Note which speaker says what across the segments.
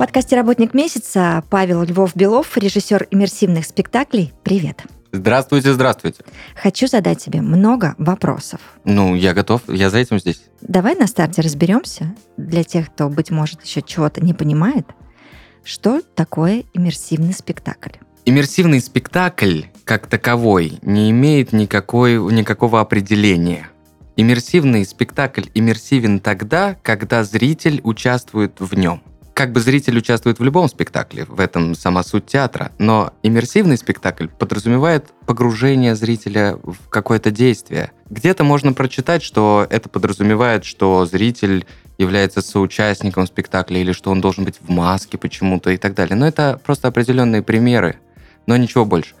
Speaker 1: Подкасте «Работник месяца» Павел Львов-Белов, режиссер иммерсивных спектаклей. Привет.
Speaker 2: Здравствуйте, здравствуйте.
Speaker 1: Хочу задать тебе много вопросов.
Speaker 2: Ну, я готов, я за этим здесь.
Speaker 1: Давай на старте разберемся, для тех, кто, быть может, еще чего-то не понимает, что такое иммерсивный спектакль.
Speaker 2: Иммерсивный спектакль, как таковой, не имеет никакой, никакого определения. Иммерсивный спектакль иммерсивен тогда, когда зритель участвует в нем. Как бы зритель участвует в любом спектакле, в этом сама суть театра, но иммерсивный спектакль подразумевает погружение зрителя в какое-то действие. Где-то можно прочитать, что это подразумевает, что зритель является соучастником спектакля или что он должен быть в маске почему-то и так далее. Но это просто определенные примеры, но ничего больше.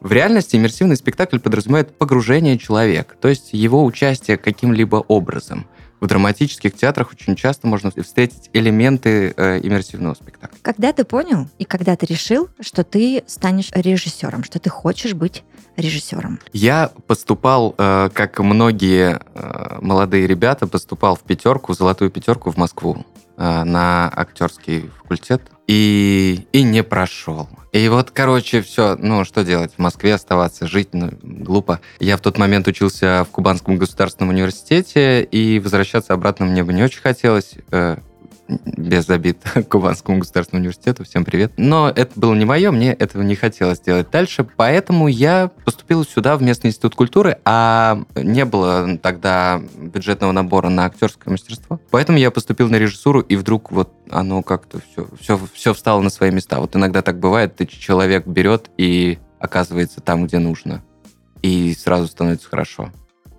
Speaker 2: В реальности иммерсивный спектакль подразумевает погружение человека, то есть его участие каким-либо образом. В драматических театрах очень часто можно встретить элементы э, иммерсивного спектакля.
Speaker 1: Когда ты понял и когда ты решил, что ты станешь режиссером, что ты хочешь быть режиссером?
Speaker 2: Я поступал, э, как многие э, молодые ребята, поступал в пятерку, в золотую пятерку в Москву на актерский факультет и, и не прошел. И вот, короче, все, ну, что делать? В Москве оставаться, жить, ну, глупо. Я в тот момент учился в Кубанском государственном университете, и возвращаться обратно мне бы не очень хотелось. Без обид Кубанскому государственному университету. Всем привет. Но это было не мое, мне этого не хотелось делать дальше, поэтому я поступил сюда, в местный институт культуры, а не было тогда бюджетного набора на актерское мастерство. Поэтому я поступил на режиссуру, и вдруг вот оно как-то все, все, все встало на свои места. Вот иногда так бывает, ты человек берет и оказывается там, где нужно. И сразу становится хорошо.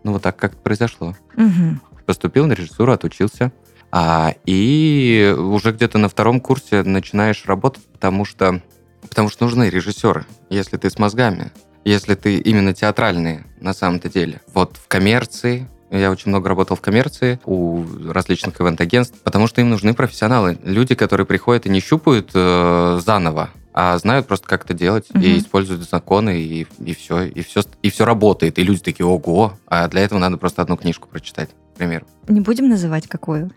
Speaker 2: Ну вот так как произошло.
Speaker 1: Угу.
Speaker 2: Поступил на режиссуру, отучился. А, и уже где-то на втором курсе начинаешь работать, потому что, потому что нужны режиссеры, если ты с мозгами, если ты именно театральный на самом-то деле. Вот в коммерции, я очень много работал в коммерции у различных ивент-агентств, потому что им нужны профессионалы. Люди, которые приходят и не щупают э, заново, а знают просто, как это делать,
Speaker 1: Мгм.
Speaker 2: и используют законы, и, и все, и все, и все работает. И люди такие, ого, а для этого надо просто одну книжку прочитать, примеру.
Speaker 1: Не будем называть какую.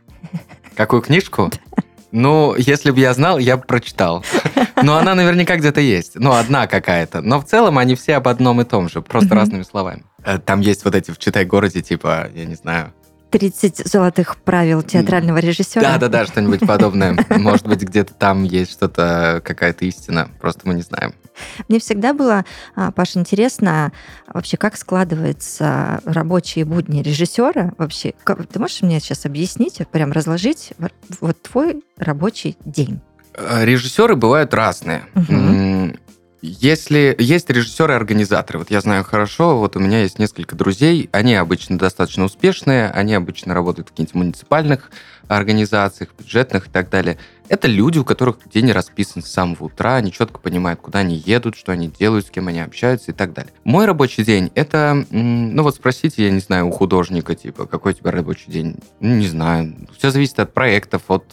Speaker 2: Какую книжку? Ну, если бы я знал, я бы прочитал. Но она наверняка где-то есть. Ну, одна какая-то. Но в целом они все об одном и том же, просто разными словами. Э, Там есть вот эти в «Читай городе», типа, я не знаю.
Speaker 1: 30 золотых правил театрального режиссера.
Speaker 2: Да-да-да, что-нибудь подобное. Может быть, где-то там есть что-то, какая-то истина, просто мы не знаем.
Speaker 1: Мне всегда было, а, Паша, интересно вообще, как складываются рабочие будни режиссера вообще. Ты можешь мне сейчас объяснить, прям разложить вот твой рабочий день?
Speaker 2: Э, Режиссеры бывают разные.
Speaker 1: Мгм.
Speaker 2: Если есть режиссеры-организаторы, вот я знаю хорошо, вот у меня есть несколько друзей, они обычно достаточно успешные, они обычно работают в каких-нибудь муниципальных организациях, бюджетных и так далее. Это люди, у которых день расписан с самого утра, они четко понимают, куда они едут, что они делают, с кем они общаются и так далее. Мой рабочий день это, ну вот спросите, я не знаю, у художника, типа, какой у тебя рабочий день? Ну, не знаю. Все зависит от проектов, от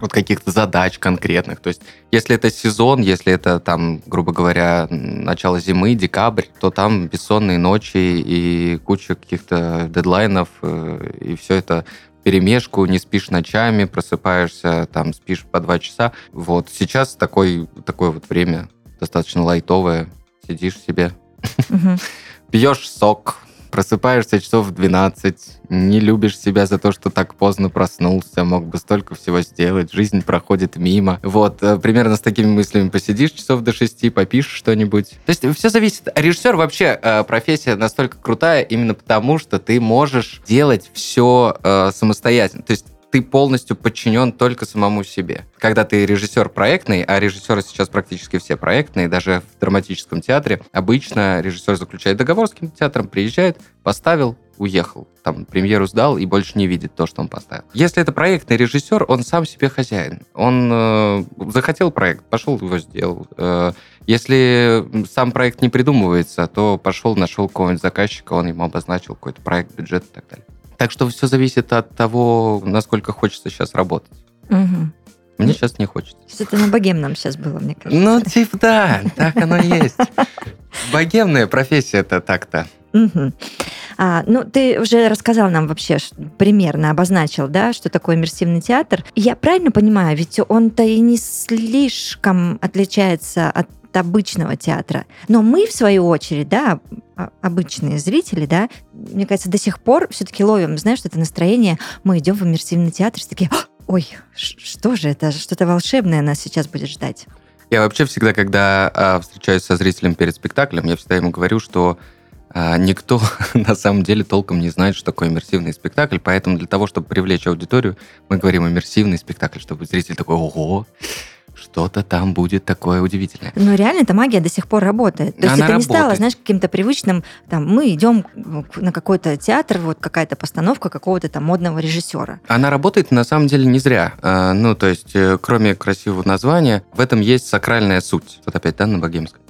Speaker 2: э, от каких-то задач конкретных. То есть, если это сезон, если это там, грубо говоря, начало зимы, декабрь, то там бессонные ночи и куча каких-то дедлайнов, э, и все это перемешку, не спишь ночами, просыпаешься, там, спишь по два часа. Вот сейчас такой, такое вот время достаточно лайтовое. Сидишь себе, пьешь сок, просыпаешься часов в 12, не любишь себя за то, что так поздно проснулся, мог бы столько всего сделать, жизнь проходит мимо. Вот, э, примерно с такими мыслями посидишь часов до 6, попишешь что-нибудь. То есть все зависит. Режиссер вообще э, профессия настолько крутая именно потому, что ты можешь делать все самостоятельно. То есть ты полностью подчинен только самому себе. Когда ты режиссер проектный, а режиссеры сейчас практически все проектные, даже в драматическом театре, обычно режиссер заключает договор с кинотеатром, приезжает, поставил, уехал. Там премьеру сдал и больше не видит то, что он поставил. Если это проектный режиссер, он сам себе хозяин. Он э, захотел проект, пошел его сделал. Э, если сам проект не придумывается, то пошел, нашел какого-нибудь заказчика, он ему обозначил какой-то проект, бюджет и так далее. Так что все зависит от того, насколько хочется сейчас работать.
Speaker 1: Мгм.
Speaker 2: Мне сейчас не хочется.
Speaker 1: Что-то на богемном сейчас было, мне кажется.
Speaker 2: Ну, типа, да, так оно и есть. Богемная профессия это так-то.
Speaker 1: Мгм. А, ну, ты уже рассказал нам вообще, примерно обозначил, да, что такое иммерсивный театр. Я правильно понимаю, ведь он-то и не слишком отличается от обычного театра. Но мы, в свою очередь, да, а- обычные зрители, да, мне кажется, до сих пор все-таки ловим, знаешь, что это настроение, мы идем в иммерсивный театр, все такие, «А, ой, что же это, что-то волшебное нас сейчас будет ждать.
Speaker 2: Я вообще всегда, когда а, встречаюсь со зрителем перед спектаклем, я всегда ему говорю, что а, никто на самом деле толком не знает, что такое иммерсивный спектакль, поэтому для того, чтобы привлечь аудиторию, мы говорим иммерсивный спектакль, чтобы зритель такой, ого, что-то там будет такое удивительное.
Speaker 1: Но реально эта магия до сих пор работает. То есть
Speaker 2: Она
Speaker 1: это не стало,
Speaker 2: работает.
Speaker 1: знаешь, каким-то привычным, там, мы идем на какой-то театр, вот какая-то постановка какого-то там модного режиссера.
Speaker 2: Она работает на самом деле не зря. А, Ну, то есть, э, кроме красивого названия, в этом есть сакральная суть. Вот опять, да, на богемском.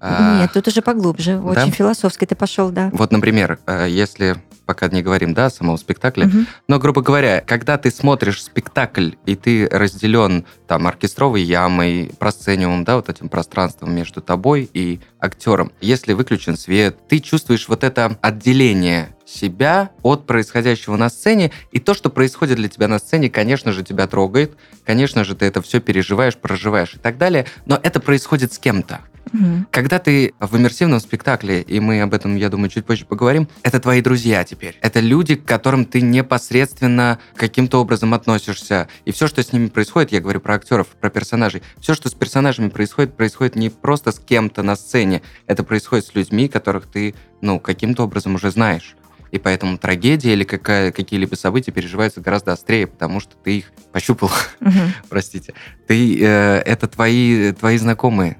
Speaker 2: А,
Speaker 1: Нет, тут уже поглубже, очень философски ты пошел, да.
Speaker 2: Вот, например, э, если пока не говорим, да, о самого спектакля,
Speaker 1: Мгм.
Speaker 2: но, грубо говоря, когда ты смотришь спектакль, и ты разделен там оркестровой ямой, просцениумом, да, вот этим пространством между тобой и актером, если выключен свет, ты чувствуешь вот это отделение себя от происходящего на сцене, и то, что происходит для тебя на сцене, конечно же, тебя трогает, конечно же, ты это все переживаешь, проживаешь и так далее, но это происходит с кем-то.
Speaker 1: Мгм.
Speaker 2: Когда ты в иммерсивном спектакле, и мы об этом, я думаю, чуть позже поговорим, это твои друзья теперь. Это люди, к которым ты непосредственно каким-то образом относишься. И все, что с ними происходит, я говорю про актеров, про персонажей, все, что с персонажами происходит, происходит не просто с кем-то на сцене, это происходит с людьми, которых ты, ну, каким-то образом уже знаешь. И поэтому трагедия или какая, какие-либо события переживаются гораздо острее, потому что ты их пощупал,
Speaker 1: Мгм.
Speaker 2: простите. Ты, э, это твои, твои знакомые,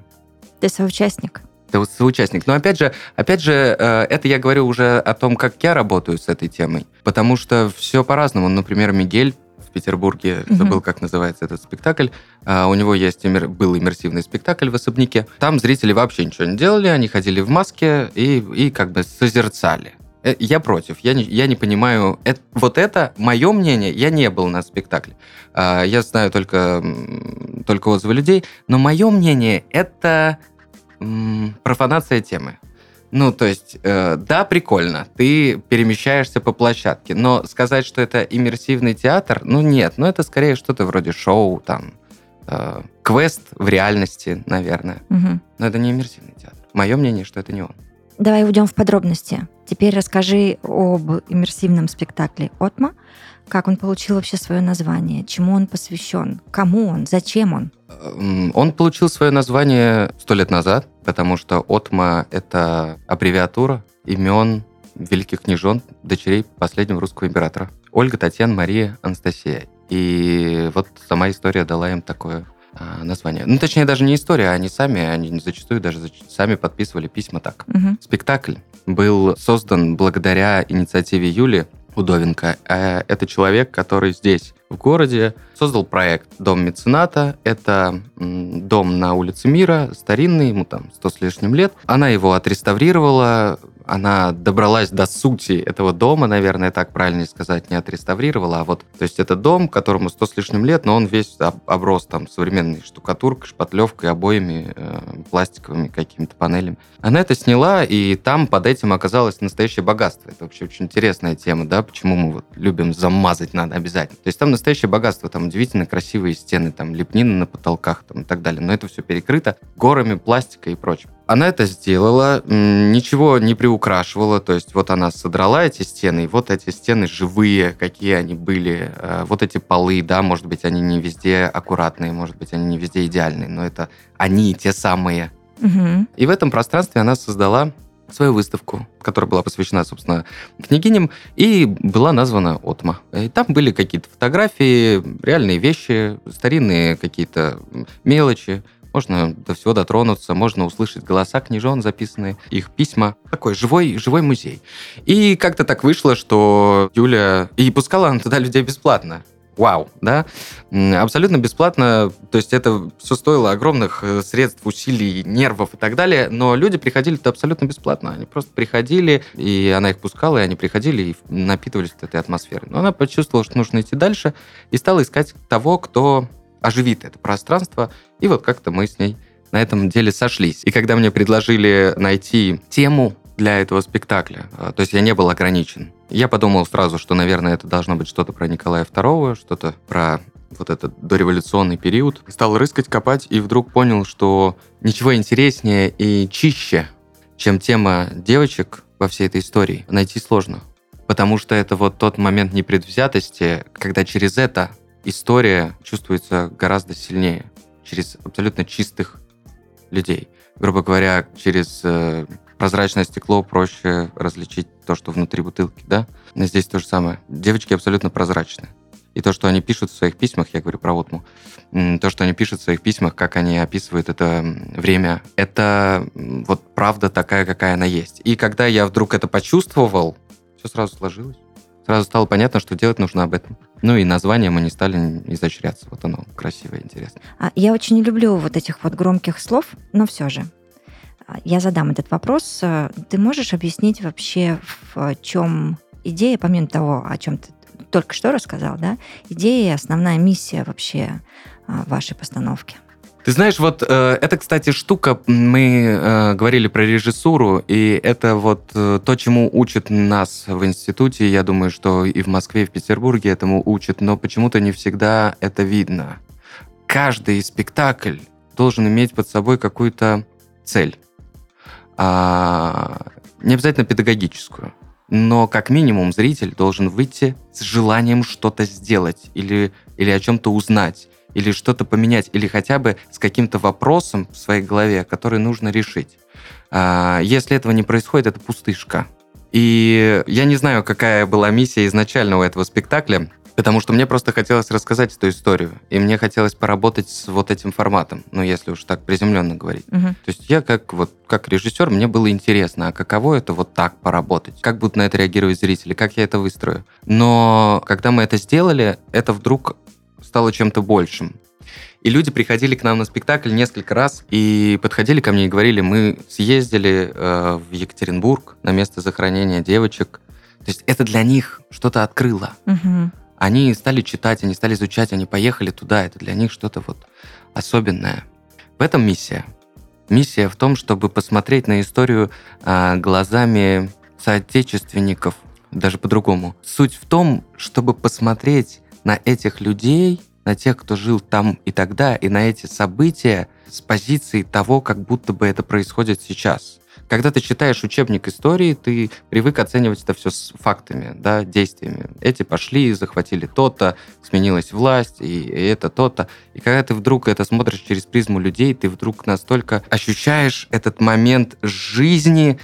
Speaker 1: Ты соучастник.
Speaker 2: ты соучастник. Но опять же, опять же, э, это я говорю уже о том, как я работаю с этой темой. Потому что все по-разному. Например, Мигель в Петербурге,
Speaker 1: Мгм.
Speaker 2: забыл, как называется этот спектакль. А, У него есть иммер- был иммерсивный спектакль в особняке. Там зрители вообще ничего не делали, они ходили в маске и, и как бы созерцали. Э, Я против, я не, я не понимаю. Эт- вот это мое мнение, я не был на спектакле. А, Я знаю только, только отзывы людей, но мое мнение это м, профанация темы. Ну, то есть, э, да, прикольно, ты перемещаешься по площадке, но сказать, что это иммерсивный театр, ну нет, ну это скорее что-то вроде шоу, там, э, квест в реальности, наверное.
Speaker 1: Мгм.
Speaker 2: Но это не иммерсивный театр. Мое мнение, что это не он.
Speaker 1: Давай уйдем в подробности. Теперь расскажи об иммерсивном спектакле «Отма». Как он получил вообще свое название? Чему он посвящен? Кому он? Зачем он?
Speaker 2: М, Он получил свое название сто лет назад, потому что Отма — это аббревиатура имен великих княжон, дочерей последнего русского императора. Ольга, Татьяна, Мария, Анастасия. И вот сама история дала им такое а, название. Ну, точнее, даже не история, они сами, они зачастую даже зач- сами подписывали письма так.
Speaker 1: Мгм.
Speaker 2: Спектакль был создан благодаря инициативе Юли Удовенко. Э, Это человек, который здесь, в городе, создал проект «Дом мецената». Это дом на улице Мира, старинный, ему там сто с лишним лет. Она его отреставрировала, она добралась до сути этого дома, наверное, так правильнее сказать, не отреставрировала, а вот, то есть это дом, которому сто с лишним лет, но он весь об- оброс там современной штукатуркой, шпатлевкой, обоями, э, пластиковыми какими-то панелями. Она это сняла, и там под этим оказалось настоящее богатство. Это вообще очень интересная тема, да, почему мы вот любим замазать надо обязательно. То есть там настоящее богатство, там удивительно красивые стены, там лепнины на потолках там, и так далее, но это все перекрыто горами пластика и прочим. Она это сделала, ничего не приукрашивала, то есть вот она содрала эти стены, и вот эти стены живые, какие они были, э, вот эти полы, да, может быть, они не везде аккуратные, может быть, они не везде идеальные, но это они те самые,
Speaker 1: Мгм.
Speaker 2: и в этом пространстве она создала свою выставку, которая была посвящена, собственно, княгиням, и была названа «Отма». И там были какие-то фотографии, реальные вещи, старинные какие-то мелочи, можно до всего дотронуться, можно услышать голоса княжон записанные, их письма. Такой живой, живой музей. И как-то так вышло, что Юля... И пускала она туда людей бесплатно вау, да, абсолютно бесплатно, то есть это все стоило огромных э, средств, усилий, нервов и так далее, но люди приходили туда абсолютно бесплатно, они просто приходили, и она их пускала, и они приходили и напитывались этой атмосферой. Но она почувствовала, что нужно идти дальше, и стала искать того, кто оживит это пространство, и вот как-то мы с ней на этом деле сошлись. И когда мне предложили найти тему для этого спектакля. А, то есть я не был ограничен. Я подумал сразу, что, наверное, это должно быть что-то про Николая II, что-то про вот этот дореволюционный период. Стал рыскать, копать, и вдруг понял, что ничего интереснее и чище, чем тема девочек во всей этой истории, найти сложно. Потому что это вот тот момент непредвзятости, когда через это история чувствуется гораздо сильнее. Через абсолютно чистых людей. Грубо говоря, через э, прозрачное стекло проще различить то, что внутри бутылки, да? Но здесь то же самое. Девочки абсолютно прозрачны. И то, что они пишут в своих письмах, я говорю про Отму, то, что они пишут в своих письмах, как они описывают это время, это вот правда такая, какая она есть. И когда я вдруг это почувствовал, все сразу сложилось. Сразу стало понятно, что делать нужно об этом. Ну и название мы не стали изощряться. Вот оно красивое, интересное.
Speaker 1: А я очень не люблю вот этих вот громких слов, но все же. А, я задам этот вопрос. Э, ты можешь объяснить вообще, в чем идея, помимо того, о чем ты только что рассказал, да, идея и основная миссия вообще а, вашей постановки?
Speaker 2: Ты знаешь, вот э, это, кстати, штука, мы э, говорили про режиссуру, и это вот э, то, чему учат нас в институте, я думаю, что и в Москве, и в Петербурге этому учат, но почему-то не всегда это видно. Каждый спектакль должен иметь под собой какую-то цель а, не обязательно педагогическую, но как минимум зритель должен выйти с желанием что-то сделать или, или о чем-то узнать, или что-то поменять, или хотя бы с каким-то вопросом в своей голове, который нужно решить. А, если этого не происходит, это пустышка. И я не знаю, какая была миссия изначально у этого спектакля, Потому что мне просто хотелось рассказать эту историю, и мне хотелось поработать с вот этим форматом, ну, если уж так приземленно говорить. Угу. То есть я как вот как режиссер, мне было интересно, а каково это вот так поработать? Как будут на это реагировать зрители? Как я это выстрою? Но когда мы это сделали, это вдруг стало чем-то большим. И люди приходили к нам на спектакль несколько раз и подходили ко мне и говорили, мы съездили э, в Екатеринбург на место захоронения девочек. То есть это для них что-то открыло. Угу. Они стали читать, они стали изучать, они поехали туда. Это для них что-то вот особенное. В этом миссия. Миссия в том, чтобы посмотреть на историю а, глазами соотечественников, даже по-другому. Суть в том, чтобы посмотреть на этих людей, на тех, кто жил там и тогда, и на эти события с позиции того, как будто бы это происходит сейчас. Когда ты читаешь учебник истории, ты привык оценивать это все с фактами, да, действиями. Эти пошли, захватили то-то, сменилась власть, и это то-то. И когда ты вдруг это смотришь через призму людей, ты вдруг настолько ощущаешь этот момент жизни,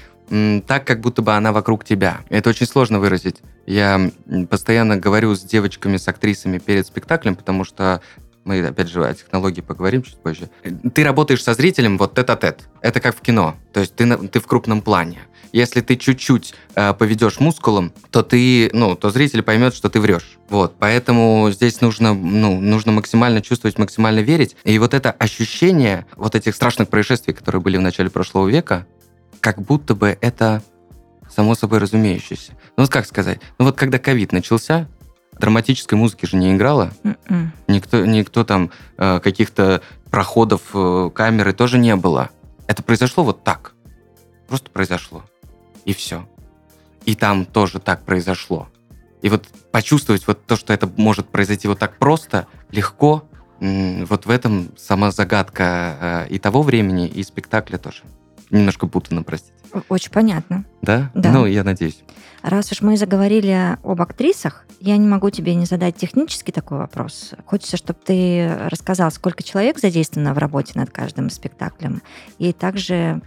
Speaker 2: так, как будто бы она вокруг тебя. Это очень сложно выразить. Я постоянно говорю с девочками, с актрисами перед спектаклем, потому что мы, опять же, о технологии поговорим чуть позже. Ты работаешь со зрителем вот тет-а-тет. Это как в кино. То есть ты, ты в крупном плане. Если ты чуть-чуть э, поведешь мускулом, то ты, ну, то зритель поймет, что ты врешь. Вот, поэтому здесь нужно, ну, нужно максимально чувствовать, максимально верить. И вот это ощущение вот этих страшных происшествий, которые были в начале прошлого века, как будто бы это само собой разумеющееся. Ну вот как сказать? Ну вот когда ковид начался, драматической музыки же не играла. Mm-mm. М-м. Никто, никто там э, каких-то проходов э, камеры тоже не было. Это произошло вот так. Просто произошло. И все. И там тоже так произошло. И вот почувствовать вот то, что это может произойти вот так просто, легко, вот в этом сама загадка э, и того времени, и спектакля тоже. Немножко путано, простите.
Speaker 1: Очень понятно.
Speaker 2: Да? Да. Ну, я надеюсь.
Speaker 1: Раз уж мы заговорили об актрисах, я не могу тебе не задать технический такой вопрос. Хочется, чтобы ты рассказал, сколько человек задействовано в работе над каждым спектаклем, и также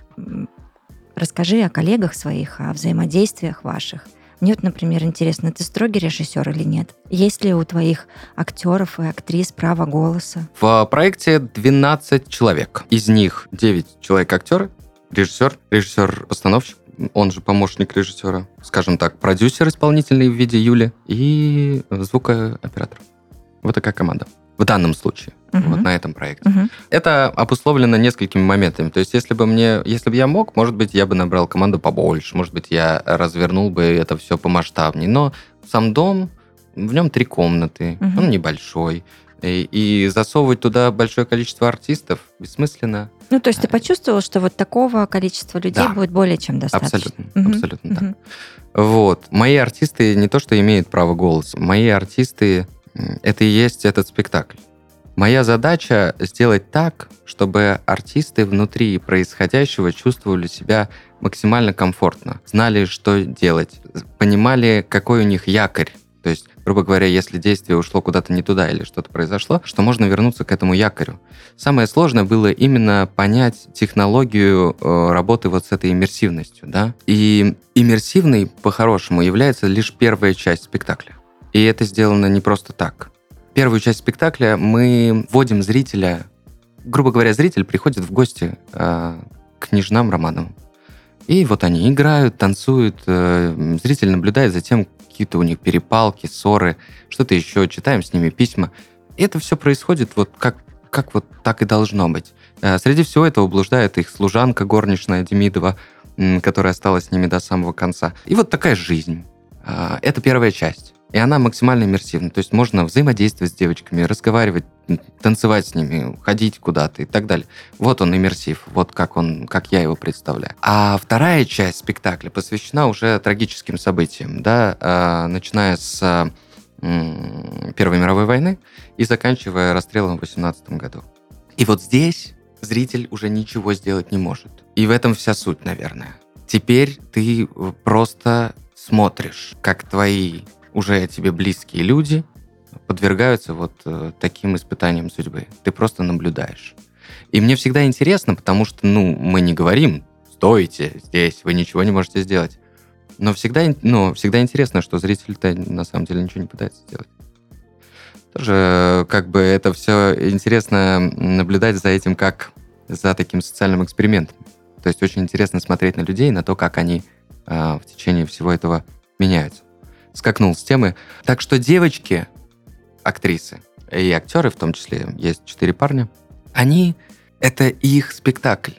Speaker 1: расскажи о коллегах своих, о взаимодействиях ваших. Мне вот, например, интересно, ты строгий режиссер или нет? Есть ли у твоих актеров и актрис право голоса?
Speaker 2: В проекте 12 человек. Из них 9 человек актеры, режиссер, режиссер-постановщик, он же помощник режиссера, скажем так, продюсер исполнительный в виде Юли и звукооператор. Вот такая команда. В данном случае,
Speaker 1: Мгм.
Speaker 2: вот на этом проекте.
Speaker 1: Мгм.
Speaker 2: Это обусловлено несколькими моментами. То есть, если бы мне, если бы я мог, может быть, я бы набрал команду побольше, может быть, я развернул бы это все помасштабнее. Но сам дом, в нем три комнаты,
Speaker 1: Мгм.
Speaker 2: он небольшой. И, и засовывать туда большое количество артистов бессмысленно.
Speaker 1: Ну, то есть ты почувствовал, что вот такого количества людей
Speaker 2: Да.
Speaker 1: будет более чем достаточно?
Speaker 2: Абсолютно,
Speaker 1: Мгм.
Speaker 2: абсолютно так. Вот. Мои артисты не то, что имеют право голоса. Мои артисты это и есть этот спектакль. Моя задача сделать так, чтобы артисты внутри происходящего чувствовали себя максимально комфортно, знали, что делать, понимали, какой у них якорь. То есть, грубо говоря, если действие ушло куда-то не туда или что-то произошло, что можно вернуться к этому якорю. Самое сложное было именно понять технологию э, работы вот с этой иммерсивностью, да. И иммерсивной, по-хорошему, является лишь первая часть спектакля. И это сделано не просто так. Первую часть спектакля мы вводим зрителя, грубо говоря, зритель приходит в гости э, к княжнам Романовым. И вот они играют, танцуют, э, зритель наблюдает за тем, какие-то у них перепалки, ссоры, что-то еще, читаем с ними письма. Это все происходит вот как, как вот так и должно быть. Э, Среди всего этого блуждает их служанка горничная Демидова, которая осталась с ними до самого конца. И вот такая жизнь. А, Это первая часть. И она максимально иммерсивна. То есть можно взаимодействовать с девочками, разговаривать, танцевать с ними, ходить куда-то и так далее. Вот он иммерсив, вот как он, как я его представляю. А вторая часть спектакля посвящена уже трагическим событиям, да, а, начиная с м, Первой мировой войны и заканчивая расстрелом в 18 году. И вот здесь зритель уже ничего сделать не может. И в этом вся суть, наверное. Теперь ты э, просто смотришь, как твои уже тебе близкие люди подвергаются вот э, таким испытаниям судьбы. Ты просто наблюдаешь. И мне всегда интересно, потому что, ну, мы не говорим, стойте здесь, вы ничего не можете сделать. Но всегда, ну, всегда интересно, что зритель-то на самом деле ничего не пытается сделать. Тоже э, как бы это все интересно наблюдать за этим как за таким социальным экспериментом. То есть очень интересно смотреть на людей, на то, как они а, в течение всего этого меняются. Скакнул с темы. Так что девочки, актрисы и актеры, в том числе, есть четыре парня, они — это их спектакль.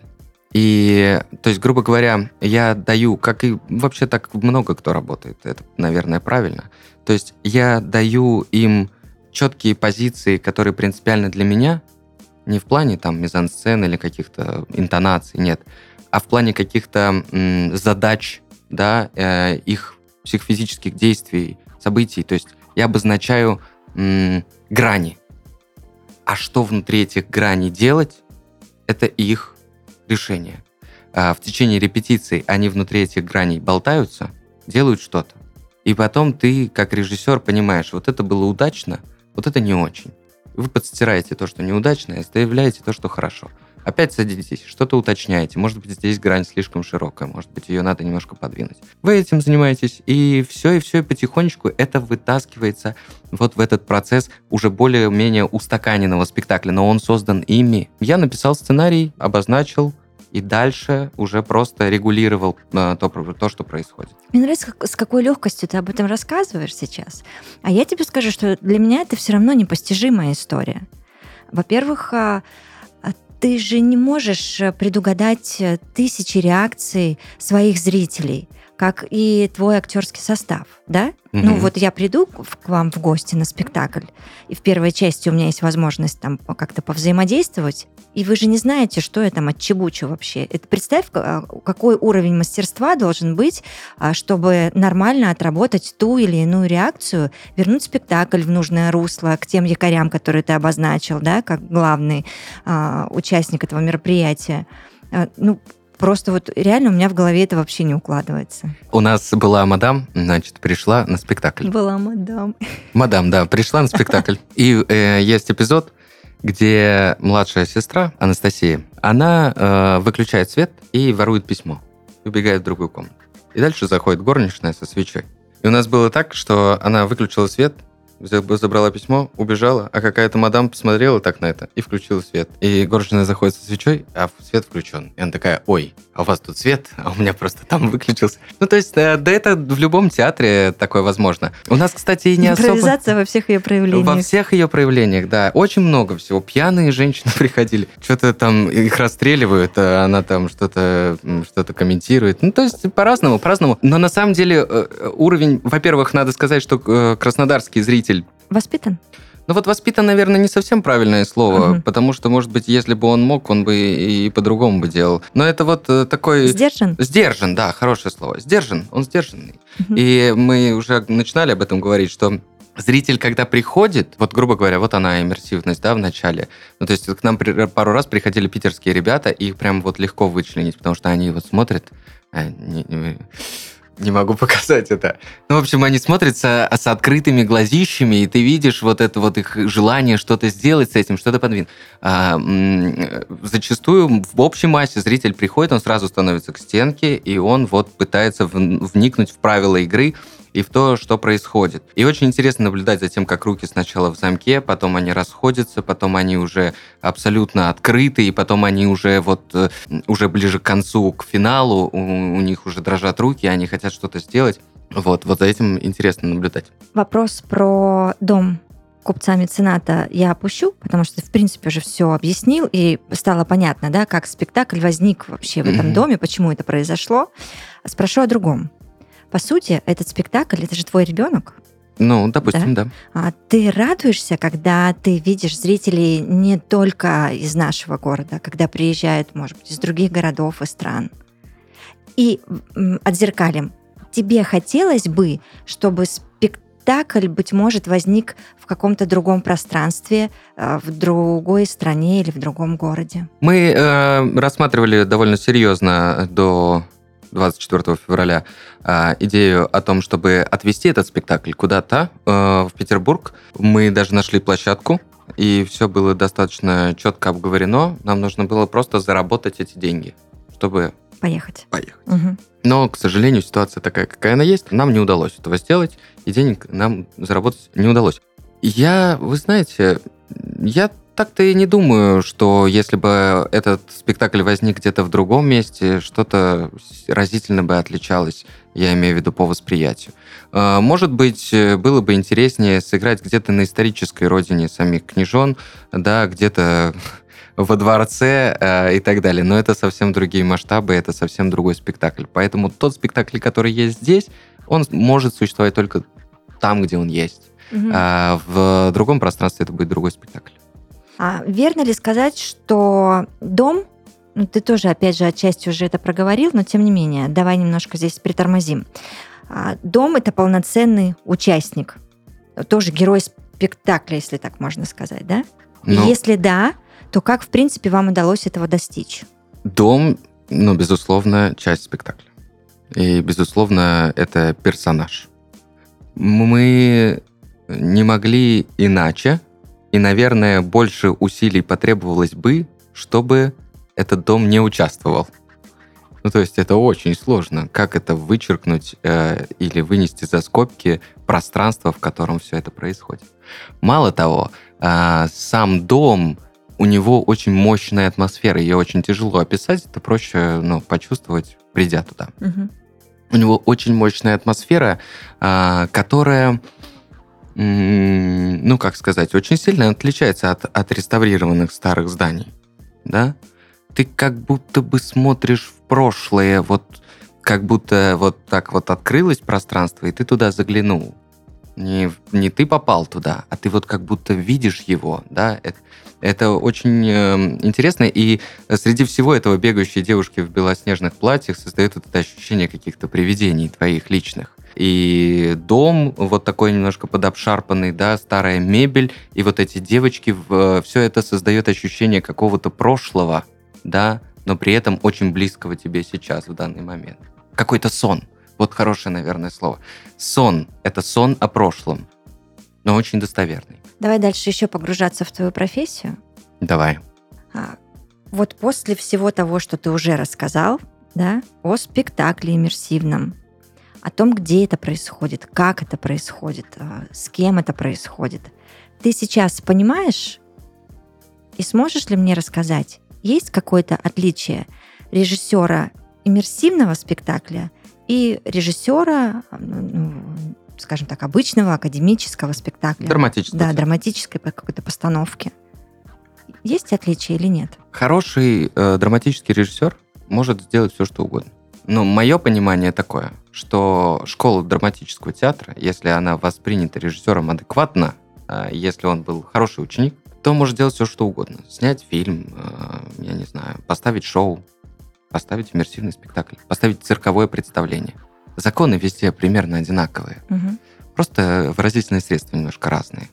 Speaker 2: И, то есть, грубо говоря, я даю, как и вообще так много кто работает, это, наверное, правильно. То есть я даю им четкие позиции, которые принципиальны для меня, не в плане там мизансцены или каких-то интонаций, нет, а в плане каких-то задач, да, э, их психофизических действий, событий. То есть я обозначаю м, грани. А что внутри этих граней делать, это их решение. А в течение репетиции они внутри этих граней болтаются, делают что-то. И потом ты, как режиссер, понимаешь, вот это было удачно, вот это не очень. Вы подстираете то, что неудачно, и оставляете то, что хорошо. Опять садитесь, что-то уточняете. Может быть, здесь грань слишком широкая, может быть, ее надо немножко подвинуть. Вы этим занимаетесь, и все, и все, и потихонечку это вытаскивается вот в этот процесс уже более-менее устаканенного спектакля, но он создан ими. Я написал сценарий, обозначил, и дальше уже просто регулировал э, то, то, что происходит.
Speaker 1: Мне нравится, как- с какой легкостью ты об этом рассказываешь сейчас. А я тебе скажу, что для меня это все равно непостижимая история. Во-первых, а, ты же не можешь э, предугадать э, тысячи реакций своих зрителей, как и твой актерский состав, да? Ну
Speaker 2: Мгм.
Speaker 1: вот я приду к вам в гости на спектакль, и в первой части у меня есть возможность там как-то повзаимодействовать, и вы же не знаете, что я там отчебучу вообще. Это представь, ка- какой уровень мастерства должен быть, а, чтобы нормально отработать ту или иную реакцию, вернуть спектакль в нужное русло к тем якорям, которые ты обозначил, да, как главный а, участник этого мероприятия. А, Ну, просто вот реально у меня в голове это вообще не укладывается.
Speaker 2: У нас была мадам, значит, пришла на спектакль.
Speaker 1: Была мадам.
Speaker 2: Мадам, да, пришла на спектакль. И э, есть эпизод, где младшая сестра Анастасия, она э, выключает свет и ворует письмо. убегает в другую комнату. И дальше заходит горничная со свечой. И у нас было так, что она выключила свет, забрала письмо, убежала, а какая-то мадам посмотрела так на это и включила свет. И горничная заходит со свечой, а свет включен. И она такая, ой, а у вас тут свет, а у меня просто там выключился. Ну, то есть, да, да это в любом театре такое возможно. У нас, кстати, и не
Speaker 1: Импровизация
Speaker 2: особо...
Speaker 1: во всех ее проявлениях.
Speaker 2: Во всех ее проявлениях, да. Очень много всего. Пьяные женщины приходили, что-то там их расстреливают, а она там что-то что комментирует. Ну, то есть по-разному, по-разному. Но на самом деле э, уровень, во-первых, надо сказать, что э, краснодарский зритель...
Speaker 1: Воспитан?
Speaker 2: Ну вот воспитан, наверное, не совсем правильное слово,
Speaker 1: Мгм.
Speaker 2: потому что, может быть, если бы он мог, он бы и по-другому бы делал. Но это вот э, такой...
Speaker 1: Сдержан?
Speaker 2: Сдержан, да, хорошее слово. Сдержан, он сдержанный.
Speaker 1: Мгм.
Speaker 2: И мы уже начинали об этом говорить, что зритель, когда приходит, вот, грубо говоря, вот она иммерсивность, да, в начале. Ну, то есть к нам пару раз приходили питерские ребята, и их прям вот легко вычленить, потому что они вот смотрят... а, не, могу показать это. Ну, в общем, они смотрят со- с открытыми глазищами, и ты видишь вот это вот их желание что-то сделать с этим, что-то подвинуть. А, зачастую в общей массе зритель приходит, он сразу становится к стенке, и он вот пытается вн- вникнуть в правила игры и в то, что происходит. И очень интересно наблюдать за тем, как руки сначала в замке, потом они расходятся, потом они уже абсолютно открыты, и потом они уже вот э, уже ближе к концу, к финалу, у, у них уже дрожат руки, они хотят что-то сделать. Вот, вот за этим интересно наблюдать.
Speaker 1: Вопрос про дом купца мецената я опущу, потому что в принципе, уже все объяснил, и стало понятно, да, как спектакль возник вообще в этом
Speaker 2: Мгм.
Speaker 1: доме, почему это произошло. Спрошу о другом. По сути, этот спектакль, это же твой ребенок.
Speaker 2: Ну, допустим, да.
Speaker 1: А ты радуешься, когда ты видишь зрителей не только из нашего города, когда приезжают, может быть, из других городов и стран. И отзеркалим. Тебе хотелось бы, чтобы спектакль, быть может, возник в каком-то другом пространстве, э, в другой стране или в другом городе?
Speaker 2: Мы э, рассматривали довольно серьезно до 24 февраля э, идею о том, чтобы отвести этот спектакль куда-то э, в Петербург. Мы даже нашли площадку, и все было достаточно четко обговорено. Нам нужно было просто заработать эти деньги, чтобы
Speaker 1: Поехать.
Speaker 2: поехать.
Speaker 1: Мгм.
Speaker 2: Но, к сожалению, ситуация такая, какая она есть. Нам не удалось этого сделать, и денег нам заработать не удалось. Я, вы знаете, я так-то и не думаю, что если бы этот спектакль возник где-то в другом месте, что-то разительно бы отличалось, я имею в виду по восприятию. А, Может быть, было бы интереснее сыграть где-то на исторической родине самих княжон, да, где-то во дворце э, и так далее. Но это совсем другие масштабы, это совсем другой спектакль. Поэтому тот спектакль, который есть здесь, он может существовать только там, где он есть.
Speaker 1: Мгм.
Speaker 2: А в другом пространстве это будет другой спектакль.
Speaker 1: А верно ли сказать, что дом, ну ты тоже, опять же, отчасти уже это проговорил, но тем не менее, давай немножко здесь притормозим. А, Дом это полноценный участник, тоже герой спектакля, если так можно сказать, да?
Speaker 2: Но
Speaker 1: Если да, то как, в принципе, вам удалось этого достичь?
Speaker 2: дом, ну, безусловно, часть спектакля. И, безусловно, это персонаж. Мы не могли иначе, и, наверное, больше усилий потребовалось бы, чтобы этот дом не участвовал. Ну, то есть это очень сложно. Как это вычеркнуть э, или вынести за скобки пространство, в котором все это происходит. Мало того, а, сам дом, у него очень мощная атмосфера. Ее очень тяжело описать, это проще ну, почувствовать, придя туда. У него очень мощная атмосфера, а, которая, ну, как сказать, очень сильно отличается от отреставрированных старых зданий. Да? Ты как будто бы смотришь в прошлое, вот как будто вот так вот открылось пространство, и ты туда заглянул. Не, не ты попал туда, а ты вот как будто видишь его, да, это, это очень э, интересно, и среди всего этого бегающие девушки в белоснежных платьях создают это ощущение каких-то привидений твоих личных. И дом вот такой немножко подобшарпанный, да, старая мебель, и вот эти девочки, все это создает ощущение какого-то прошлого, да, но при этом очень близкого тебе сейчас в данный момент. Какой-то сон. Вот хорошее, наверное, слово. Сон – это сон о прошлом, но очень достоверный.
Speaker 1: Давай дальше еще погружаться в твою профессию.
Speaker 2: Давай.
Speaker 1: А, Вот после всего того, что ты уже рассказал, да, о спектакле иммерсивном, о том, где это происходит, как это происходит, а, с кем это происходит. Ты сейчас понимаешь и сможешь ли мне рассказать, есть какое-то отличие режиссера иммерсивного спектакля и режиссера, ну, скажем так, обычного академического спектакля?
Speaker 2: Драматического.
Speaker 1: Да, драматической какой-то постановки. Есть отличия или нет?
Speaker 2: Хороший э, драматический режиссер может сделать все, что угодно. Но мое понимание такое, что школа драматического театра, если она воспринята режиссером адекватно, э, если он был хороший ученик, то может делать все, что угодно. Снять фильм, э, я не знаю, поставить шоу, поставить иммерсивный спектакль, поставить цирковое представление. Законы везде примерно одинаковые.
Speaker 1: Мгм.
Speaker 2: Просто выразительные средства немножко разные.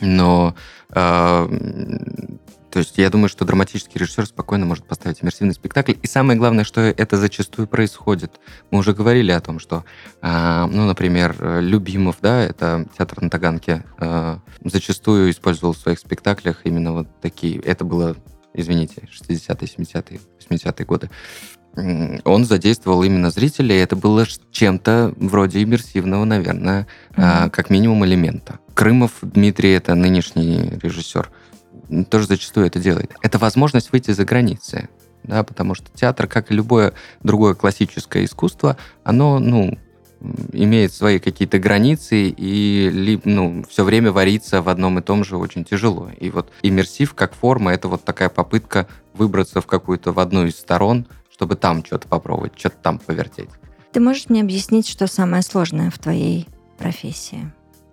Speaker 2: Но, э, м, то есть я думаю, что драматический режиссер спокойно может поставить иммерсивный спектакль. И самое главное, что это зачастую происходит. Мы уже говорили о том, что, э, ну, например, э, Любимов, да, это театр на Таганке, э, зачастую использовал в своих спектаклях именно вот такие. Это было, извините, 60-е, 70-е, 80-е годы. Он задействовал именно зрителей, и это было чем-то вроде иммерсивного, наверное, а,
Speaker 1: Мгм.
Speaker 2: как минимум элемента. Крымов Дмитрий, это нынешний режиссер, тоже зачастую это делает. Это возможность выйти за границы, да, потому что театр, как и любое другое классическое искусство, оно, ну, имеет свои какие-то границы, и ну, все время вариться в одном и том же очень тяжело. И вот иммерсив как форма, это вот такая попытка выбраться в какую-то, в одну из сторон, чтобы там что-то попробовать, что-то там повертеть.
Speaker 1: Ты можешь мне объяснить, что самое сложное в твоей профессии?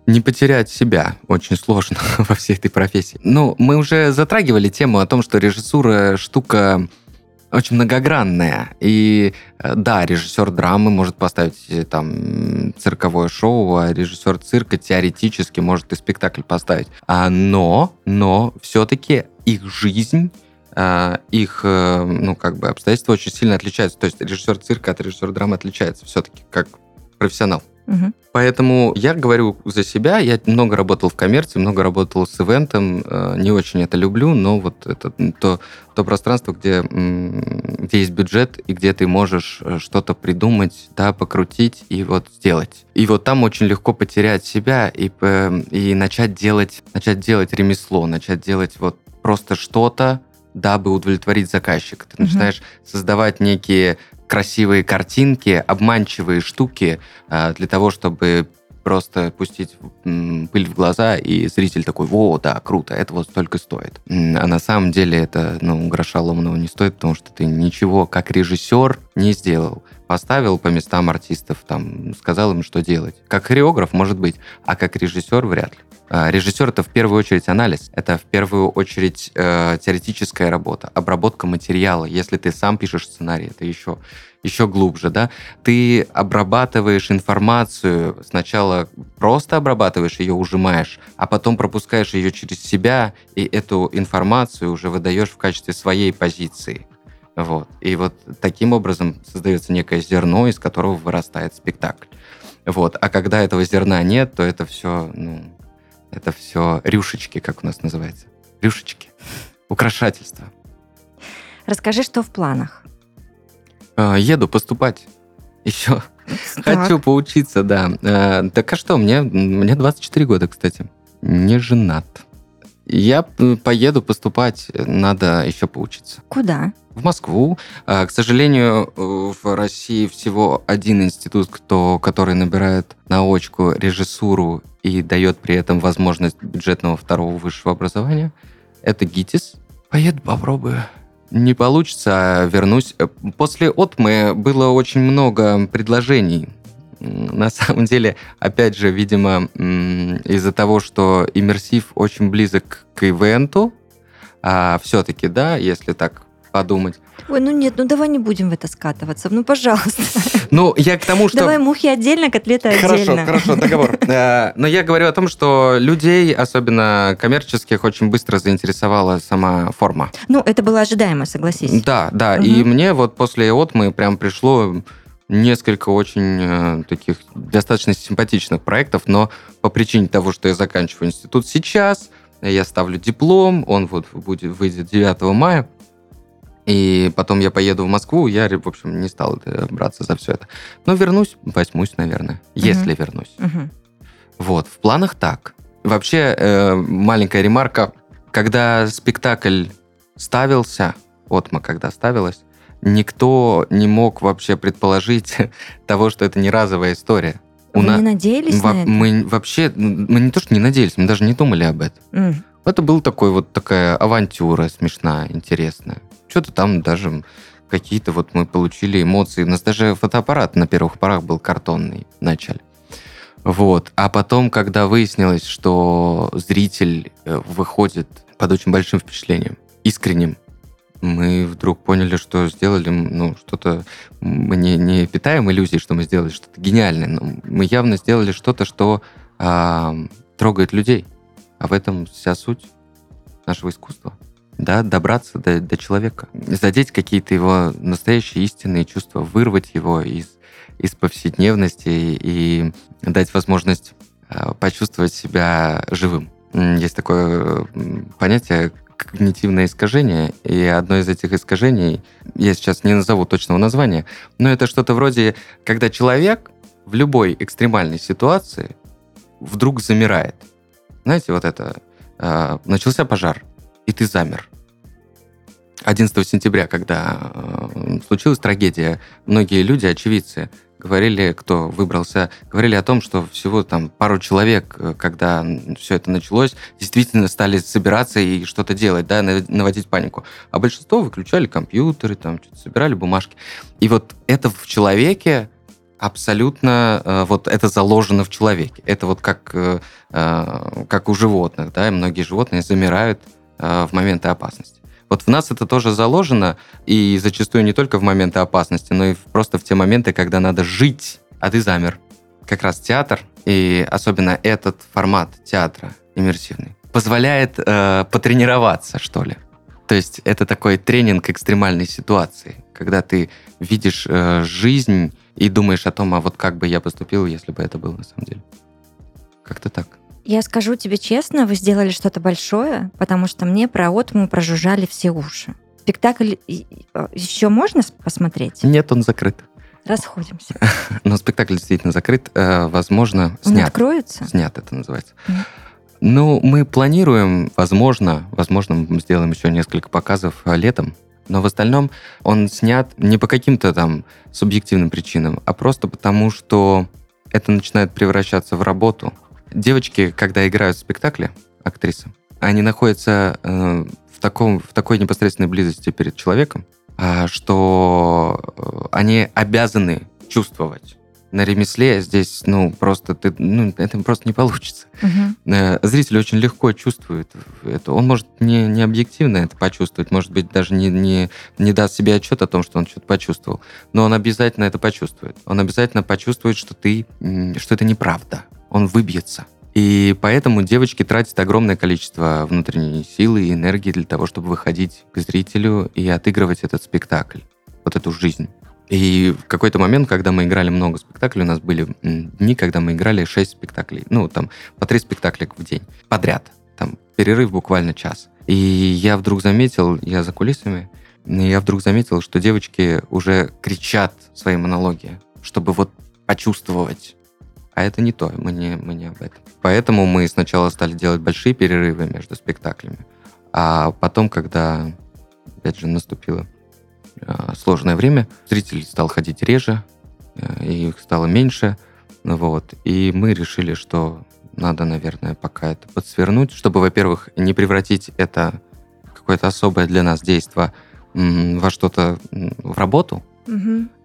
Speaker 2: Не потерять себя очень сложно во всей этой профессии. Ну, мы уже затрагивали тему о том, что режиссура штука очень многогранная. И э, да, режиссер драмы может поставить э, там цирковое шоу, а режиссер цирка теоретически может и спектакль поставить. А, но, но все-таки их жизнь а, их, э, ну, как бы, обстоятельства очень сильно отличаются. То есть режиссер цирка от режиссера драмы отличается все-таки как профессионал.
Speaker 1: Мгм.
Speaker 2: Поэтому я говорю за себя. Я много работал в коммерции, много работал с ивентом. э, Не очень это люблю, но вот это то, то пространство, где, где есть бюджет и где ты можешь э, что-то придумать, да, покрутить и вот сделать. И вот там очень легко потерять себя и, и начать делать, начать делать ремесло, начать делать вот просто что-то, дабы удовлетворить заказчика. Ты
Speaker 1: Мгм.
Speaker 2: начинаешь создавать некие красивые картинки, обманчивые штуки а, для того, чтобы просто пустить пыль в глаза, и зритель такой, во, да, круто, это вот столько стоит. А на самом деле это, ну, гроша ломаного не стоит, потому что ты ничего как режиссер не сделал. Поставил по местам артистов, там, сказал им, что делать. Как хореограф, может быть, а как режиссер вряд ли. А, Режиссер это в первую очередь анализ, это в первую очередь э, теоретическая работа, обработка материала. Если ты сам пишешь сценарий, это еще, еще глубже, да. Ты обрабатываешь информацию, сначала просто обрабатываешь ее, ужимаешь, а потом пропускаешь ее через себя, и эту информацию уже выдаешь в качестве своей позиции. Вот. И вот таким образом создается некое зерно, из которого вырастает спектакль. Вот. А когда этого зерна нет, то это все, ну, это все рюшечки, как у нас называется. Рюшечки. Украшательство.
Speaker 1: Расскажи, что в планах.
Speaker 2: А, Еду поступать. Еще
Speaker 1: Так.
Speaker 2: хочу поучиться, да. А, Так а что, мне, мне 24 года, кстати. Не женат. Я поеду поступать, надо еще поучиться.
Speaker 1: Куда?
Speaker 2: В Москву. А, К сожалению, э, в России всего один институт, кто, который набирает на очку режиссуру и дает при этом возможность бюджетного второго высшего образования. Это ГИТИС. Поеду, попробую. Не получится, а вернусь. Э, После Отмы было очень много предложений. На самом деле, опять же, видимо, из-за того, что иммерсив очень близок к ивенту, а все-таки, да, если так подумать.
Speaker 1: Ой, ну нет, ну давай не будем в это скатываться. Ну, пожалуйста.
Speaker 2: Ну, я к тому, что...
Speaker 1: Давай мухи отдельно, котлеты
Speaker 2: Хорошо,
Speaker 1: отдельно.
Speaker 2: хорошо, договор. Э, Но я говорю о том, что людей, особенно коммерческих, очень быстро заинтересовала сама форма.
Speaker 1: Ну, это было ожидаемо, согласись.
Speaker 2: Да, да. И мне вот после отмы прям пришло несколько очень э, таких достаточно симпатичных проектов, но по причине того, что я заканчиваю институт сейчас, я ставлю диплом, он вот будет, выйдет 9 мая, И потом я поеду в Москву, я, в общем, не стал э, браться за все это. Но вернусь, возьмусь, наверное, если вернусь.
Speaker 1: Мгм.
Speaker 2: Вот, в планах так. Вообще, э, маленькая ремарка. Когда спектакль ставился, Отма когда ставилась, никто не мог вообще предположить того, что это не разовая история. У
Speaker 1: Вы
Speaker 2: на-
Speaker 1: не надеялись
Speaker 2: Во-
Speaker 1: на это?
Speaker 2: Мы вообще, мы не то, что не надеялись, мы даже не думали об этом.
Speaker 1: М.
Speaker 2: Это был такой вот такая авантюра смешная, интересная. Что-то там даже какие-то вот мы получили эмоции. У нас даже фотоаппарат на первых порах был картонный в начале. Вот. А потом, когда выяснилось, что зритель э, выходит под очень большим впечатлением, искренним, мы вдруг поняли, что сделали ну, что-то... Мы не, не питаем иллюзий, что мы сделали что-то гениальное, но мы явно сделали что-то, что а, трогает людей. А в этом вся суть нашего искусства. Да, добраться до, до человека, задеть какие-то его настоящие истинные чувства, вырвать его из, из повседневности и дать возможность э, почувствовать себя живым. Есть такое понятие когнитивное искажение, и одно из этих искажений, я сейчас не назову точного названия, но это что-то вроде, когда человек в любой экстремальной ситуации вдруг замирает. Знаете, вот это, э, начался пожар, и ты замер. 11 сентября, когда э, случилась трагедия, многие люди, очевидцы, говорили, кто выбрался, говорили о том, что всего там пару человек, э, когда все это началось, действительно стали собираться и что-то делать, да, нав- наводить панику. А большинство выключали компьютеры, там что-то собирали бумажки. И вот это в человеке абсолютно э, вот это заложено в человеке. Это вот как, э, как у животных, да, и многие животные замирают в моменты опасности. Вот в нас это тоже заложено, и зачастую не только в моменты опасности, но и просто в те моменты, когда надо жить, а ты замер. Как раз театр, и особенно этот формат театра иммерсивный, позволяет э, потренироваться, что ли. То есть это такой тренинг экстремальной ситуации, когда ты видишь э, жизнь и думаешь о том, а вот как бы я поступил, если бы это было на самом деле. Как-то так.
Speaker 1: Я скажу тебе честно, вы сделали что-то большое, потому что мне про Отму прожужжали все уши. Спектакль еще можно посмотреть?
Speaker 2: Нет, он закрыт.
Speaker 1: Расходимся.
Speaker 2: Но спектакль действительно закрыт. Э, возможно,
Speaker 1: Он
Speaker 2: снят.
Speaker 1: откроется?
Speaker 2: Снят это называется.
Speaker 1: Мгм.
Speaker 2: Ну, мы планируем, возможно, возможно, мы сделаем еще несколько показов э, летом. Но в остальном он снят не по каким-то там субъективным причинам, а просто потому, что это начинает превращаться в работу. Девочки, когда играют в спектакле, актрисы, они находятся э, в, таком, в такой непосредственной близости перед человеком, а, что э, они обязаны чувствовать. На ремесле здесь, ну, просто ты, ну, это просто не получится. Э, Зритель очень легко чувствует это. Он может не, не объективно это почувствовать, может быть, даже не, не, не даст себе отчет о том, что он что-то почувствовал. Но он обязательно это почувствует. Он обязательно почувствует, что ты, что это неправда. Он выбьется. И поэтому девочки тратят огромное количество внутренней силы и энергии для того, чтобы выходить к зрителю и отыгрывать этот спектакль, вот эту жизнь. И в какой-то момент, когда мы играли много спектаклей, у нас были дни, когда мы играли 6 спектаклей. Ну, там, по три спектакля в день. Подряд. Там, перерыв буквально час. И я вдруг заметил, я за кулисами, я вдруг заметил, что девочки уже кричат свои монологи, чтобы вот почувствовать. А это не то, мы не, мы не об этом. Поэтому мы сначала стали делать большие перерывы между спектаклями. А потом, когда, опять же, наступило э, сложное время, зритель стал ходить реже, э, их стало меньше. Вот. И мы решили, что надо, наверное, пока это подсвернуть, чтобы, во-первых, не превратить это в какое-то особое для нас действие во что-то, в работу,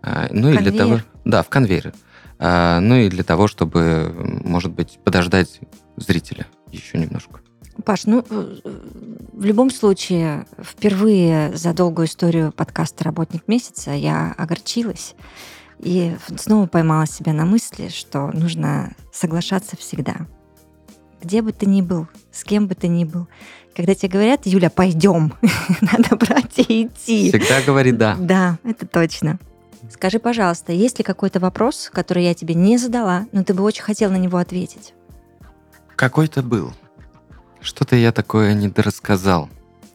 Speaker 2: а, Ну и для
Speaker 1: Конвейер.
Speaker 2: того, да, в конвейер. А, Ну и для того, чтобы, может быть, подождать зрителя еще немножко.
Speaker 1: Паш, ну, э, в любом случае, впервые за долгую историю подкаста «Работник месяца» я огорчилась и снова поймала себя на мысли, что нужно соглашаться всегда. Где бы ты ни был, с кем бы ты ни был. Когда тебе говорят, Юля, пойдем, надо брать и идти.
Speaker 2: Всегда говори «да».
Speaker 1: Да, это точно. Скажи, пожалуйста, есть ли какой-то вопрос, который я тебе не задала, но ты бы очень хотел на него ответить?
Speaker 2: Какой-то был. Что-то я такое недорассказал.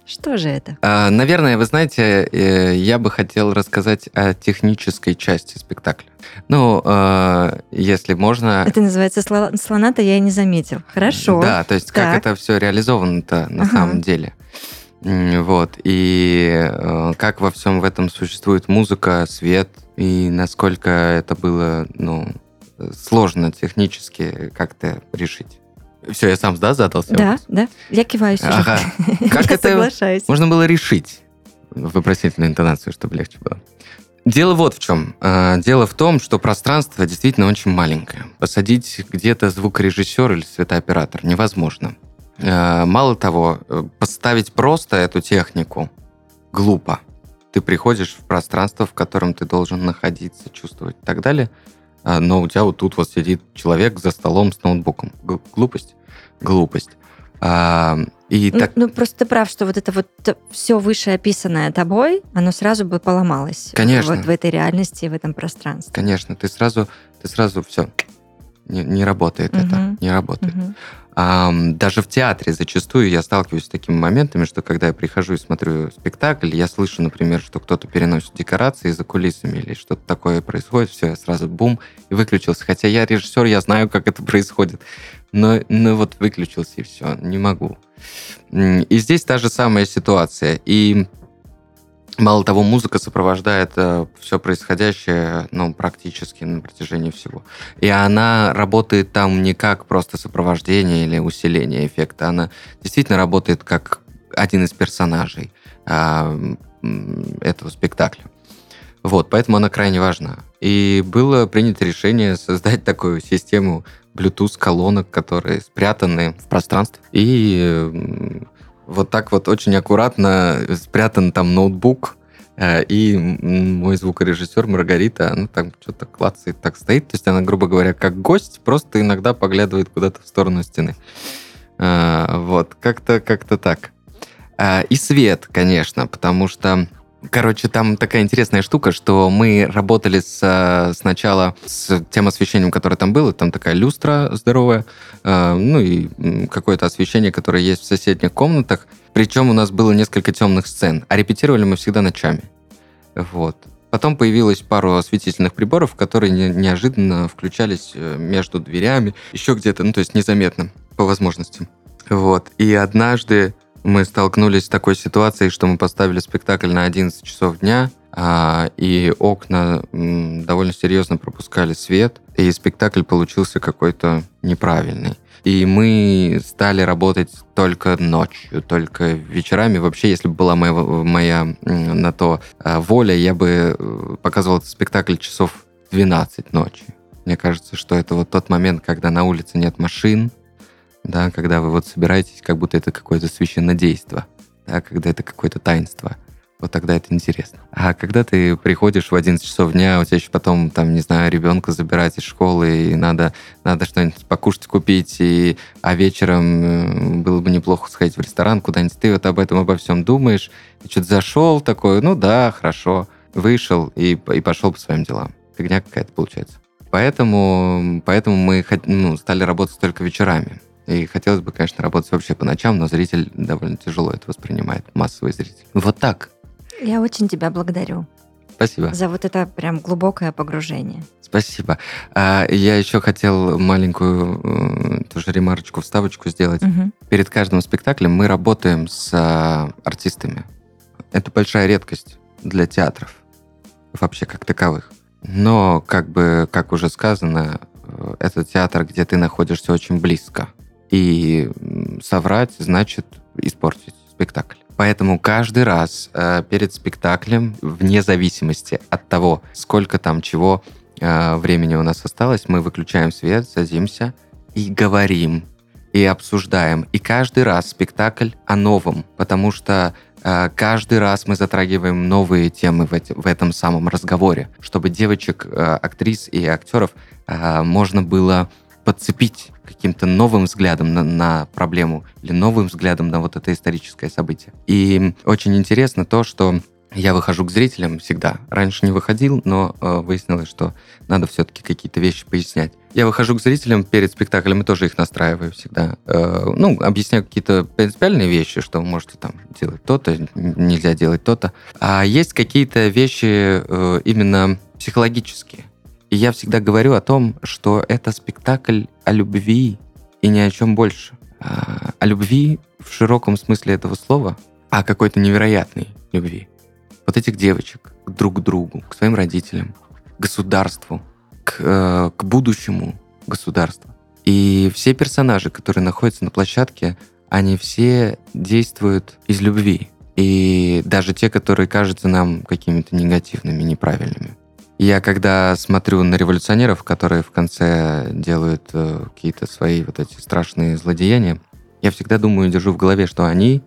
Speaker 1: Что же это?
Speaker 2: А, Наверное, вы знаете, э, я бы хотел рассказать о технической части спектакля. Ну, э, если можно...
Speaker 1: Это называется сло- слона-то я и не заметил. Хорошо.
Speaker 2: Да, то есть как
Speaker 1: Так.
Speaker 2: это все реализовано-то на
Speaker 1: Ага.
Speaker 2: самом деле. Вот. И э, как во всем в этом существует музыка, свет, и насколько это было, ну, сложно технически как-то решить. Все, я сам, да, задался?
Speaker 1: Да, да. Я киваю сейчас.
Speaker 2: Ага. Как
Speaker 1: я
Speaker 2: это
Speaker 1: соглашаюсь.
Speaker 2: можно было решить? Вопросительную интонацию, чтобы легче было. Дело вот в чем. А, Дело в том, что пространство действительно очень маленькое. Посадить где-то звукорежиссер или светооператор невозможно. А, Мало того, э, поставить просто эту технику глупо. Ты приходишь в пространство, в котором ты должен находиться, чувствовать и так далее, а, но у тебя вот тут вот сидит человек за столом с ноутбуком. Глупость? Глупость. А, И
Speaker 1: Ну,
Speaker 2: так
Speaker 1: ну, просто ты прав, что вот это вот все вышеописанное тобой, оно сразу бы поломалось.
Speaker 2: Конечно.
Speaker 1: Вот в этой реальности, в этом пространстве.
Speaker 2: Конечно, ты сразу, ты сразу все, не, не работает это,
Speaker 1: Мгм.
Speaker 2: не работает.
Speaker 1: Мгм.
Speaker 2: Ам, даже в театре зачастую я сталкиваюсь с такими моментами, что когда я прихожу и смотрю спектакль, я слышу, например, что кто-то переносит декорации за кулисами или что-то такое происходит, все, я сразу бум и выключился. Хотя я режиссер, я знаю, как это происходит. Но, но вот выключился и все, не могу. И здесь та же самая ситуация. И Мало того, музыка сопровождает все происходящее, ну, практически на протяжении всего. И она работает там не как просто сопровождение или усиление эффекта, она действительно работает как один из персонажей м, этого спектакля. Вот, поэтому она крайне важна. И было принято решение создать такую систему Bluetooth-колонок, которые спрятаны в пространстве. И вот так вот очень аккуратно спрятан там ноутбук, э, и мой звукорежиссер Маргарита, она там что-то клацает, так стоит. То есть она, грубо говоря, как гость, просто иногда поглядывает куда-то в сторону стены. А, Вот, как-то как так. А, И свет, конечно, потому что Короче, там такая интересная штука, что мы работали с, э, сначала с тем освещением, которое там было. Там такая люстра здоровая, э, ну и какое-то освещение, которое есть в соседних комнатах. Причем у нас было несколько темных сцен, а репетировали мы всегда ночами. Вот. Потом появилось пару осветительных приборов, которые не- неожиданно включались э, между дверями, еще где-то, ну то есть незаметно по возможности. Вот. И однажды мы столкнулись с такой ситуацией, что мы поставили спектакль на 11 часов дня, а, и окна довольно серьезно пропускали свет, и спектакль получился какой-то неправильный. И мы стали работать только ночью, только вечерами. Вообще, если бы была моя, моя на то а, воля, я бы э, показывал этот спектакль часов 12 ночи. Мне кажется, что это вот тот момент, когда на улице нет машин, да, когда вы вот собираетесь, как будто это какое-то священнодейство, да, когда это какое-то таинство. Вот тогда это интересно. А когда ты приходишь в 11 часов дня, у тебя еще потом, там, не знаю, ребенка забирать из школы, и надо, надо что-нибудь покушать купить, и, а вечером э, было бы неплохо сходить в ресторан куда-нибудь, ты вот об этом, обо всем думаешь, и что-то зашел такой, ну да, хорошо, вышел и, и пошел по своим делам. Фигня какая-то получается. Поэтому, поэтому мы ну, стали работать только вечерами. И хотелось бы, конечно, работать вообще по ночам, но зритель довольно тяжело это воспринимает, массовый зритель. Вот так.
Speaker 1: Я очень тебя благодарю
Speaker 2: Спасибо.
Speaker 1: за вот это прям глубокое погружение.
Speaker 2: Спасибо. А, я еще хотел маленькую э, тоже ремарочку, вставочку сделать.
Speaker 1: Мгм.
Speaker 2: Перед каждым спектаклем мы работаем с а, артистами. Это большая редкость для театров, вообще как таковых. Но, как бы, как уже сказано, э, это театр, где ты находишься очень близко. И соврать значит испортить спектакль. Поэтому каждый раз э, перед спектаклем, вне зависимости от того, сколько там чего э, времени у нас осталось, мы выключаем свет, садимся и говорим, и обсуждаем. И каждый раз спектакль о новом, потому что э, каждый раз мы затрагиваем новые темы в, эти- в этом самом разговоре, чтобы девочек, э, актрис и актеров э, можно было подцепить каким-то новым взглядом на, на проблему или новым взглядом на вот это историческое событие. И очень интересно то, что я выхожу к зрителям всегда. Раньше не выходил, но э, выяснилось, что надо все-таки какие-то вещи пояснять. Я выхожу к зрителям перед спектаклем и тоже их настраиваю всегда. Э, ну, объясняю какие-то принципиальные вещи, что вы можете там делать то-то, нельзя делать то-то. А есть какие-то вещи э, именно психологические. И я всегда говорю о том, что это спектакль о любви и ни о чем больше. А, о любви в широком смысле этого слова, о какой-то невероятной любви. Вот этих девочек друг к другу, к своим родителям, к государству, к, э, к будущему государства. И все персонажи, которые находятся на площадке, они все действуют из любви. И даже те, которые кажутся нам какими-то негативными, неправильными. Я когда смотрю на революционеров, которые в конце делают э, какие-то свои вот эти страшные злодеяния, я всегда думаю и держу в голове, что они,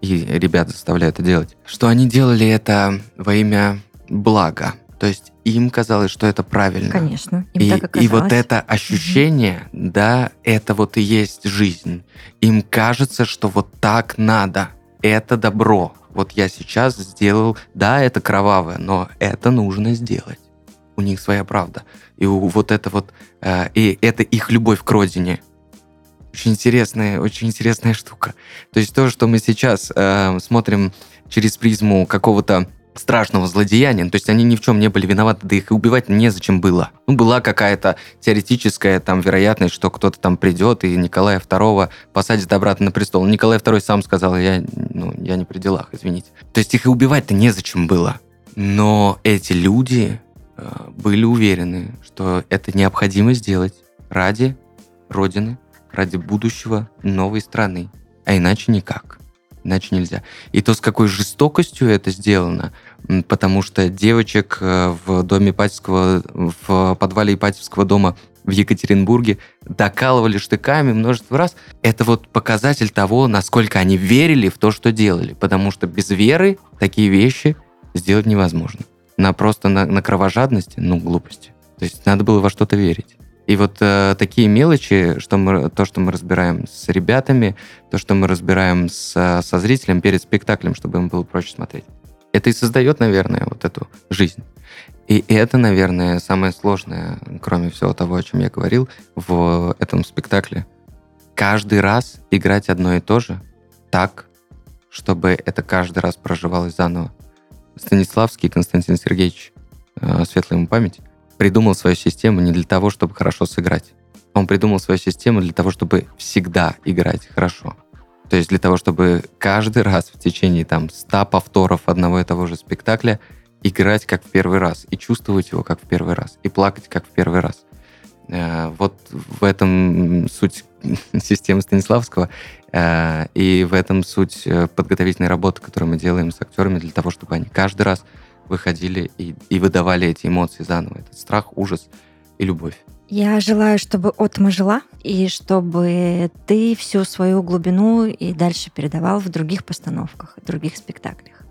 Speaker 2: и ребят заставляют это делать, что они делали это во имя блага. То есть им казалось, что это правильно.
Speaker 1: Конечно. Им
Speaker 2: И,
Speaker 1: так
Speaker 2: и вот это ощущение, да, это вот и есть жизнь. Им кажется, что вот так надо. Это добро. Вот я сейчас сделал, да, это кровавое, но это нужно сделать. У них своя правда. И у, вот это вот, э, и это их любовь к родине. Очень интересная, очень интересная штука. То есть то, что мы сейчас э, смотрим через призму какого-то страшного злодеяния, то есть они ни в чем не были виноваты, да их и убивать незачем было. Ну, была какая-то теоретическая там вероятность, что кто-то там придет и Николая II посадит обратно на престол. Николай II сам сказал, я, ну, я не при делах, извините. То есть их и убивать-то незачем было. Но эти люди были уверены, что это необходимо сделать ради Родины, ради будущего новой страны. А иначе никак. Иначе нельзя. И то, с какой жестокостью это сделано, потому что девочек э, в доме Ипатьевского, в подвале Ипатьевского дома в Екатеринбурге докалывали штыками множество раз. Это вот показатель того, насколько они верили в то, что делали. Потому что без веры такие вещи сделать невозможно. На просто на, на кровожадности, ну, глупости. То есть надо было во что-то верить. И вот э, такие мелочи, что мы, то, что мы разбираем с ребятами, то, что мы разбираем с, со зрителем перед спектаклем, чтобы им было проще смотреть. Это и создает, наверное, вот эту жизнь. И это, наверное, самое сложное, кроме всего того, о чем я говорил, в этом спектакле. Каждый раз играть одно и то же так, чтобы это каждый раз проживалось заново. Станиславский Константин Сергеевич, э, светлая ему память, придумал свою систему не для того, чтобы хорошо сыграть. Он придумал свою систему для того, чтобы всегда играть хорошо. То есть для того, чтобы каждый раз в течение там 100 повторов одного и того же спектакля играть как в первый раз, и чувствовать его как в первый раз, и плакать как в первый раз. Э, Вот в этом суть системы Станиславского, э, и в этом суть э, подготовительной работы, которую мы делаем с актерами, для того, чтобы они каждый раз выходили и, и выдавали эти эмоции заново. Этот страх, ужас и любовь.
Speaker 1: Я желаю, чтобы Отма жила, и чтобы ты всю свою глубину и дальше передавал в других постановках, в других спектаклях.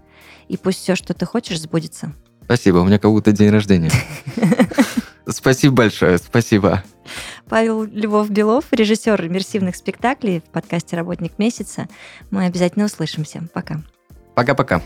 Speaker 1: И пусть все, что ты хочешь, сбудется.
Speaker 2: Спасибо, у меня как будто день рождения. Спасибо большое, спасибо.
Speaker 1: Павел Львов-Белов, режиссер иммерсивных спектаклей в подкасте «Работник месяца». Мы обязательно услышимся. Пока.
Speaker 2: Пока-пока.